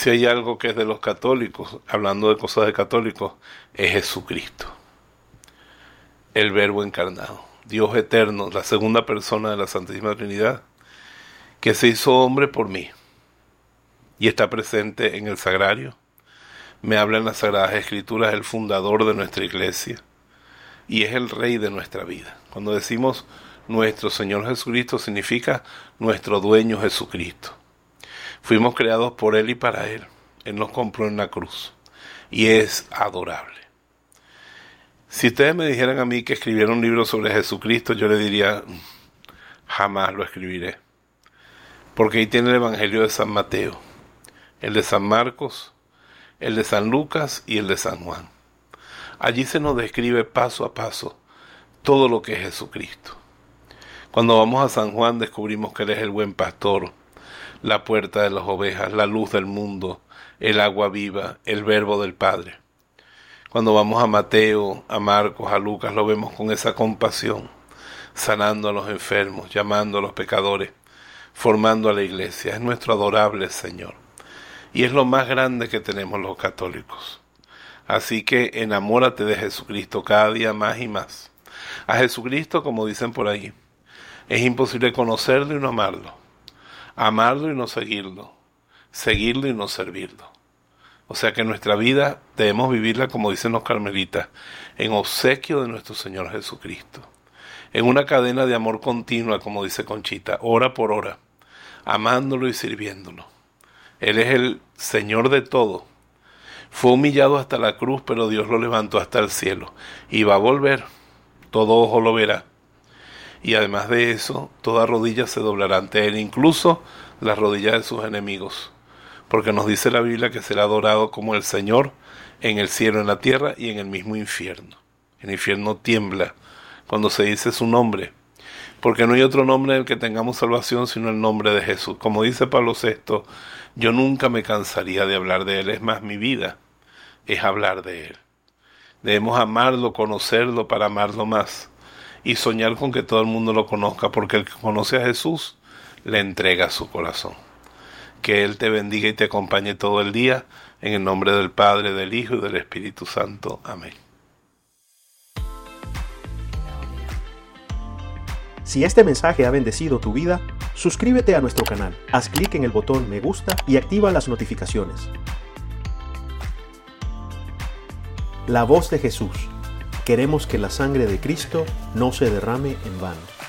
si hay algo que es de los católicos, hablando de cosas de católicos, es Jesucristo, el Verbo encarnado, Dios eterno, la segunda persona de la Santísima Trinidad, que se hizo hombre por mí y está presente en el sagrario. Me habla en las Sagradas Escrituras el fundador de nuestra iglesia y es el rey de nuestra vida. Cuando decimos nuestro Señor Jesucristo significa nuestro dueño Jesucristo. Fuimos creados por Él y para Él. Él nos compró en la cruz y es adorable. Si ustedes me dijeran a mí que escribiera un libro sobre Jesucristo, yo le diría, jamás lo escribiré. Porque ahí tiene el Evangelio de San Mateo, el de San Marcos, el de San Lucas y el de San Juan. Allí se nos describe paso a paso todo lo que es Jesucristo. Cuando vamos a San Juan descubrimos que Él es el buen pastor, la puerta de las ovejas, la luz del mundo, el agua viva, el verbo del Padre. Cuando vamos a Mateo, a Marcos, a Lucas, lo vemos con esa compasión, sanando a los enfermos, llamando a los pecadores, formando a la iglesia. Es nuestro adorable Señor. Y es lo más grande que tenemos los católicos. Así que enamórate de Jesucristo cada día más y más. A Jesucristo, como dicen por ahí, es imposible conocerlo y no amarlo amarlo y no seguirlo, seguirlo y no servirlo. O sea que nuestra vida debemos vivirla, como dicen los carmelitas, en obsequio de nuestro Señor Jesucristo. En una cadena de amor continua, como dice Conchita, hora por hora, amándolo y sirviéndolo. Él es el Señor de todo. Fue humillado hasta la cruz, pero Dios lo levantó hasta el cielo. Y va a volver. Todo ojo lo verá y además de eso, toda rodilla se doblará ante él, incluso las rodillas de sus enemigos, porque nos dice la Biblia que será adorado como el Señor en el cielo, en la tierra y en el mismo infierno. El infierno tiembla cuando se dice su nombre, porque no hay otro nombre en el que tengamos salvación sino el nombre de Jesús. Como dice Pablo VI, yo nunca me cansaría de hablar de Él, es más mi vida, es hablar de Él. Debemos amarlo, conocerlo para amarlo más y soñar con que todo el mundo lo conozca, porque el que conoce a Jesús le entrega su corazón. Que Él te bendiga y te acompañe todo el día, en el nombre del Padre, del Hijo y del Espíritu Santo. Amén. Si este mensaje ha bendecido tu vida, suscríbete a nuestro canal, haz clic en el botón me gusta y activa las notificaciones. La voz de Jesús Queremos que la sangre de Cristo no se derrame en vano.